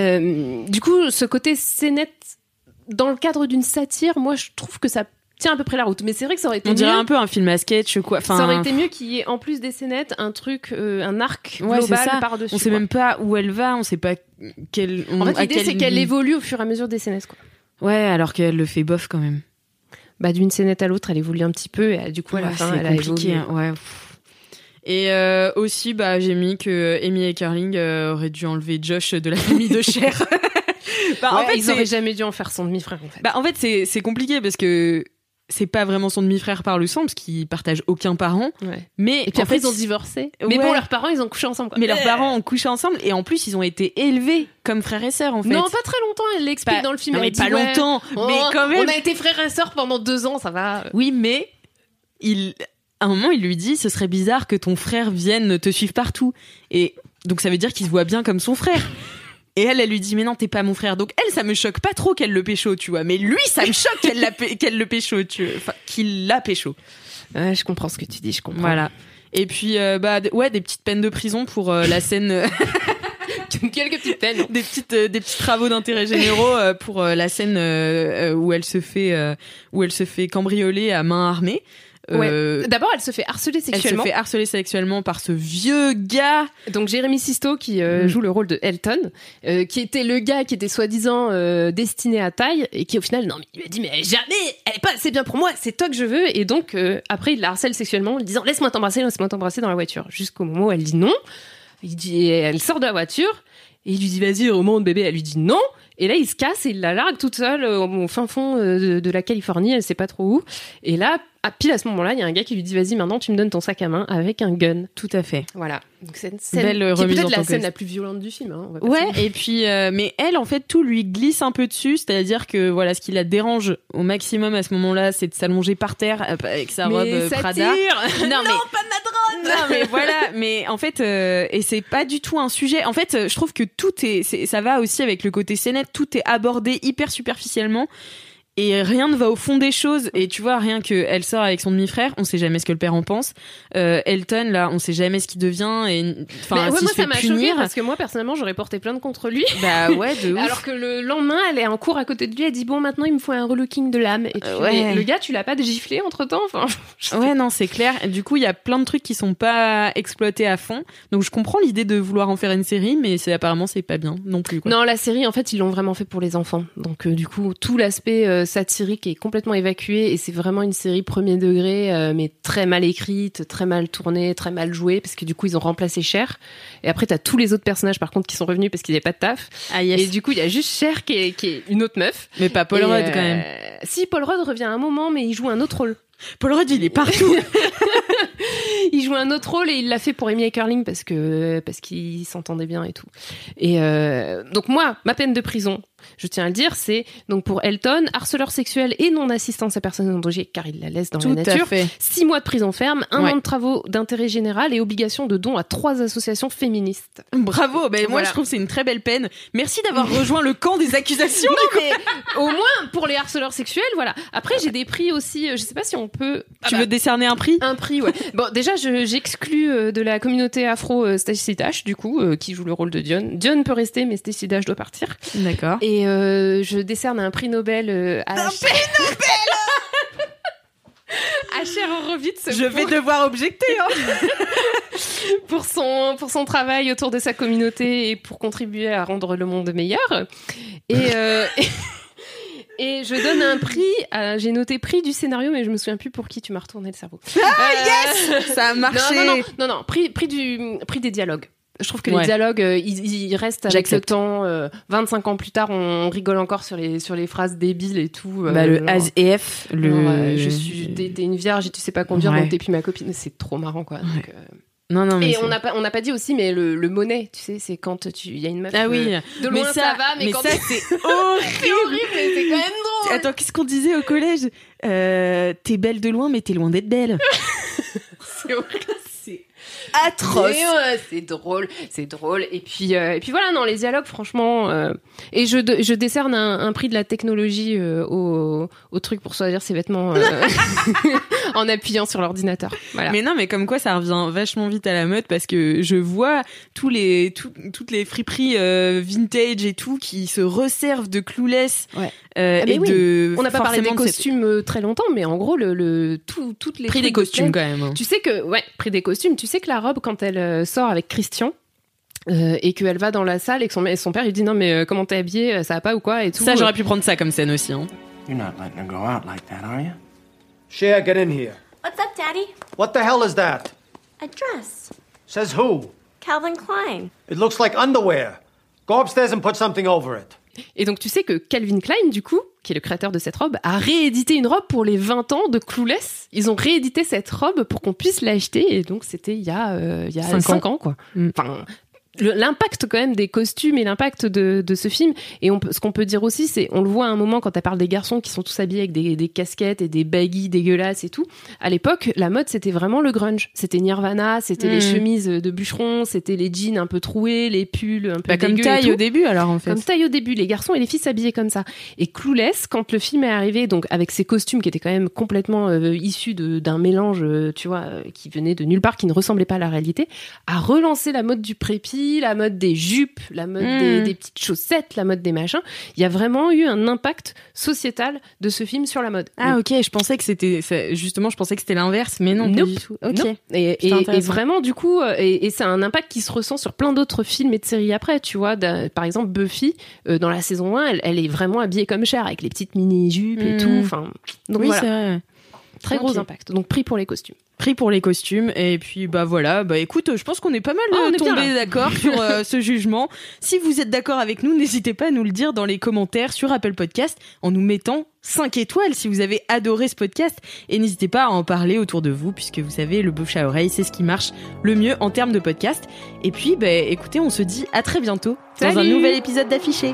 Du coup, ce côté scénette, dans le cadre d'une satire, moi, je trouve que ça tient à peu près la route. Mais c'est vrai que ça aurait été on dirait mieux- un peu un film à sketch, quoi. Enfin, ça aurait été mieux qu'il y ait en plus des scénettes un truc, euh, un arc Ouais, global par-dessus. on sait quoi. même pas où elle va, on sait pas quelle. En fait, l'idée quel- c'est qu'elle évolue au fur et à mesure des scénettes. Quoi. Ouais, alors qu'elle le fait bof quand même. Bah, d'une scénette à l'autre, elle évolue un petit peu et du coup, à la Ouais, fin, elle a évolué. hein, Ouais. Et euh, aussi, bah, j'ai mis que Amy et Carling euh, auraient dû enlever Josh de la famille de Cher. bah, en fait, ils auraient jamais dû en faire son demi-frère en fait. Bah, en fait, c'est c'est compliqué parce que c'est pas vraiment son demi-frère par le sang parce qu'ils partagent aucun parent. Ouais. Mais Et puis après, fait, ils ont divorcé. Mais Ouais. bon, leurs parents, ils ont couché ensemble. Quoi. mais leurs parents ont couché ensemble et en plus ils ont été élevés comme frères et sœurs en fait. Non, pas très longtemps, elle l'explique Pas- dans le film. non, elle mais dit, pas ouais, longtemps, oh, mais quand même. On a été frères et sœurs pendant deux ans, ça va. Oui, mais il, à un moment, il lui dit ce serait bizarre que ton frère vienne te suivre partout. Et donc, ça veut dire qu'il se voit bien comme son frère. Et elle, elle lui dit mais non, t'es pas mon frère. Donc elle, ça me choque pas trop qu'elle le pécho, tu vois. Mais lui, ça me choque qu'elle l'a pé- qu'elle le pécho, tu vois. Enfin, qu'il l'a pécho. Ouais, je comprends ce que tu dis, je comprends. Voilà. Et puis, euh, bah, d- ouais, des petites peines de prison pour euh, la scène. quelques petites peines. des petites euh, des petits travaux d'intérêt généraux euh, pour euh, la scène euh, euh, où elle se fait euh, où elle se fait cambrioler à main armée. Ouais. Euh, D'abord, elle se fait harceler elle se sexuellement. fait harceler sexuellement par ce vieux gars. Donc Jérémy Sisto qui euh, Mm. joue le rôle de Elton, euh, qui était le gars qui était soi-disant destiné à taille et qui au final non mais il lui a dit mais jamais elle est pas assez bien pour moi c'est toi que je veux et donc après il la harcèle sexuellement en lui disant laisse-moi t'embrasser laisse-moi t'embrasser dans la voiture jusqu'au moment où elle dit non il dit elle sort de la voiture et il lui dit vas-y remonte bébé elle lui dit non et là il se casse et il la largue toute seule euh, au fin fond euh, de, de la Californie elle sait pas trop où et là à pile à ce moment-là il y a un gars qui lui dit vas-y maintenant tu me donnes ton sac à main avec un gun Tout à fait. voilà. Donc c'est une scène Belle qui est remise en peut-être la scène la plus violente du film. Hein, on va pas se Ouais, et puis euh, mais elle en fait tout lui glisse un peu dessus, c'est-à-dire que voilà ce qui la dérange au maximum à ce moment-là, c'est de s'allonger par terre avec sa robe ça Prada. tire. Non, mais non mais voilà, mais en fait euh, et c'est pas du tout un sujet. En fait, je trouve que tout est, c'est- ça va aussi avec le côté scénette, tout est abordé hyper superficiellement. Et rien ne va au fond des choses. Et tu vois, rien que elle sort avec son demi-frère, on sait jamais ce que le père en pense. Euh, Elton, là, on sait jamais ce qu'il devient. Et enfin, ouais, moi ça m'a choqué parce que moi personnellement j'aurais porté plainte contre lui. Bah ouais, de ouf. Alors que le lendemain elle est en cours à côté de lui, elle dit bon maintenant il me faut un relooking de l'âme. Et tu Euh, ouais. le gars tu l'as pas giflé entre temps. Enfin, Ouais, non, c'est clair. Du coup, il y a plein de trucs qui sont pas exploités à fond. Donc, je comprends l'idée de vouloir en faire une série, mais c'est apparemment c'est pas bien non plus. Quoi. Non, la série, en fait, ils l'ont vraiment fait pour les enfants. Donc, euh, du coup, tout l'aspect euh, satirique est complètement évacué et c'est vraiment une série premier degré, euh, mais très mal écrite, très mal tournée, très mal jouée, parce que du coup, ils ont remplacé Cher. Et après, t'as tous les autres personnages, par contre, qui sont revenus parce qu'ils n'avaient pas de taf. Ah yes. Et du coup, il y a juste Cher qui est, qui est une autre meuf. Mais pas Paul Et, Rudd euh, quand même. Si, Paul Rudd revient à un moment, mais il joue un autre rôle. Paul Rudd, il est partout. il joue un autre rôle et il l'a fait pour Amy Curling parce que parce qu'il s'entendait bien et tout. Et euh, donc moi, ma peine de prison, je tiens à le dire, c'est donc pour Elton, harceleur sexuel et non assistance à personne en danger car il la laisse dans Tout la nature. fait. Six mois de prison ferme, un Ouais. an de travaux d'intérêt général et obligation de don à trois associations féministes. Bravo. Ben moi, Voilà. je trouve que c'est une très belle peine. Merci d'avoir rejoint le camp des accusations. Non mais au moins pour les harceleurs sexuels, voilà. Après j'ai des prix aussi, euh, je sais pas si on peut. Ah tu bah, veux décerner un prix? Un prix, ouais. Bon, déjà, je- j'exclus euh, de la communauté afro euh, Stacey Dash, du coup, euh, qui joue le rôle de Dion. Dion peut rester, mais Stacey Dash doit partir. D'accord. Et euh, je décerne un prix Nobel euh, à. Un prix Nobel À Cher Horowitz. Je vais devoir objecter. Hein. pour son pour son travail autour de sa communauté et pour contribuer à rendre le monde meilleur. Et euh, et je donne un prix. à- J'ai noté prix du scénario, mais je me souviens plus pour qui tu m'as retourné le cerveau. Ah yes, Ça a marché. Non non non non, non, prix prix du prix des dialogues. Je trouve que Ouais. les dialogues, euh, ils, ils restent avec le J'accepte. temps. euh, 25 ans plus tard, on rigole encore sur les sur les phrases débiles et tout. euh, Bah, le le. genre, euh, je suis t'es t'es une vierge et tu sais pas conduire Ouais. donc t'es plus ma copine c'est trop marrant quoi Donc, euh, Non, non, mais. et on n'a pas, on n'a pas dit aussi, mais le, le monnaie, tu sais, c'est quand tu, il y a une meuf. Ah oui. euh, de loin mais ça, va, mais, mais quand ça, c'est horrible. c'est horrible, mais c'est quand même drôle. Attends, qu'est-ce qu'on disait au collège? Euh, T'es belle de loin, mais t'es loin d'être belle. C'est horrible. Atroce. Ouais, c'est drôle, c'est drôle. Et puis, euh, et puis voilà, non, les dialogues, franchement. euh, et je, je décerne un, un prix de la technologie euh, au, au truc pour choisir ses vêtements en appuyant sur l'ordinateur. Voilà. Mais non, mais comme quoi ça revient vachement vite à la mode parce que je vois tous les tout- toutes les friperies vintage et tout qui se resservent de Ouais. Ah, mais et oui. de On n'a pas parlé des cette- costumes très longtemps, mais en gros, le, le tout, toutes les prix des de costumes quand même. hein. Tu sais que, ouais, prix des costumes, tu sais que la robe, quand elle euh, sort avec Christian, euh, et qu'elle va dans la salle et que son, et son père lui dit non mais euh, comment t'es habillée euh, ça va pas ou quoi et tout Ça j'aurais pu prendre ça comme scène aussi. Hein. You're not letting her go out like that, are you? Cher, get in here. What's up, Daddy? What the hell is that? A dress. Says who? Calvin Klein. It looks like underwear. Go upstairs and put something over it. Et donc tu sais que Calvin Klein du coup qui est le créateur de cette robe a réédité une robe pour les 20 ans de Clueless ils ont réédité cette robe pour qu'on puisse l'acheter et donc c'était il y a euh, il y a Cinq 5 ans. ans. quoi Mm. enfin l'impact quand même des costumes et l'impact de, de ce film et on ce qu'on peut dire aussi c'est on le voit à un moment quand elle parle des garçons qui sont tous habillés avec des, des casquettes et des baggies dégueulasses et tout à l'époque la mode c'était vraiment le grunge c'était Nirvana c'était les Mm. chemises de bûcheron c'était les jeans un peu troués les pulls un peu Bah, comme taille au début alors en fait. Comme taille au début, les garçons et les filles s'habillaient comme ça. Et Clueless, quand le film est arrivé, donc avec ses costumes qui étaient quand même complètement euh, issus d'un mélange, euh, tu vois, euh, qui venait de nulle part, qui ne ressemblait pas à la réalité, a relancé la mode du prépi la mode des jupes, la mode Mm. des, des petites chaussettes, la mode des machins. Il y a vraiment eu un impact sociétal de ce film sur la mode. Ah Donc, ok, je pensais que c'était justement, je pensais que c'était l'inverse, mais non, pas Nope. du tout. Ok. Et, Putain, et- et intéressant. vraiment, du coup, euh, et, et c'est un impact qui se ressent sur plein d'autres films et de séries après, tu vois. Par exemple, Buffy, euh, dans la saison 1, elle, elle est vraiment habillée comme Cher, avec les petites mini-jupes et Mm. tout. Enfin, donc oui, voilà, très gros impact. Donc pris pour les costumes. Pris pour les costumes. Et puis bah voilà. Bah écoute je pense qu'on est pas mal Ah, on euh, là. d'accord sur euh, ce jugement. Si vous êtes d'accord avec nous n'hésitez pas à nous le dire dans les commentaires sur Apple Podcast en nous mettant 5 étoiles si vous avez adoré ce podcast. Et n'hésitez pas à en parler autour de vous puisque vous savez le bouche à oreille c'est ce qui marche le mieux en termes de podcast. Et puis bah écoutez on se dit à très bientôt dans un nouvel épisode d'affiché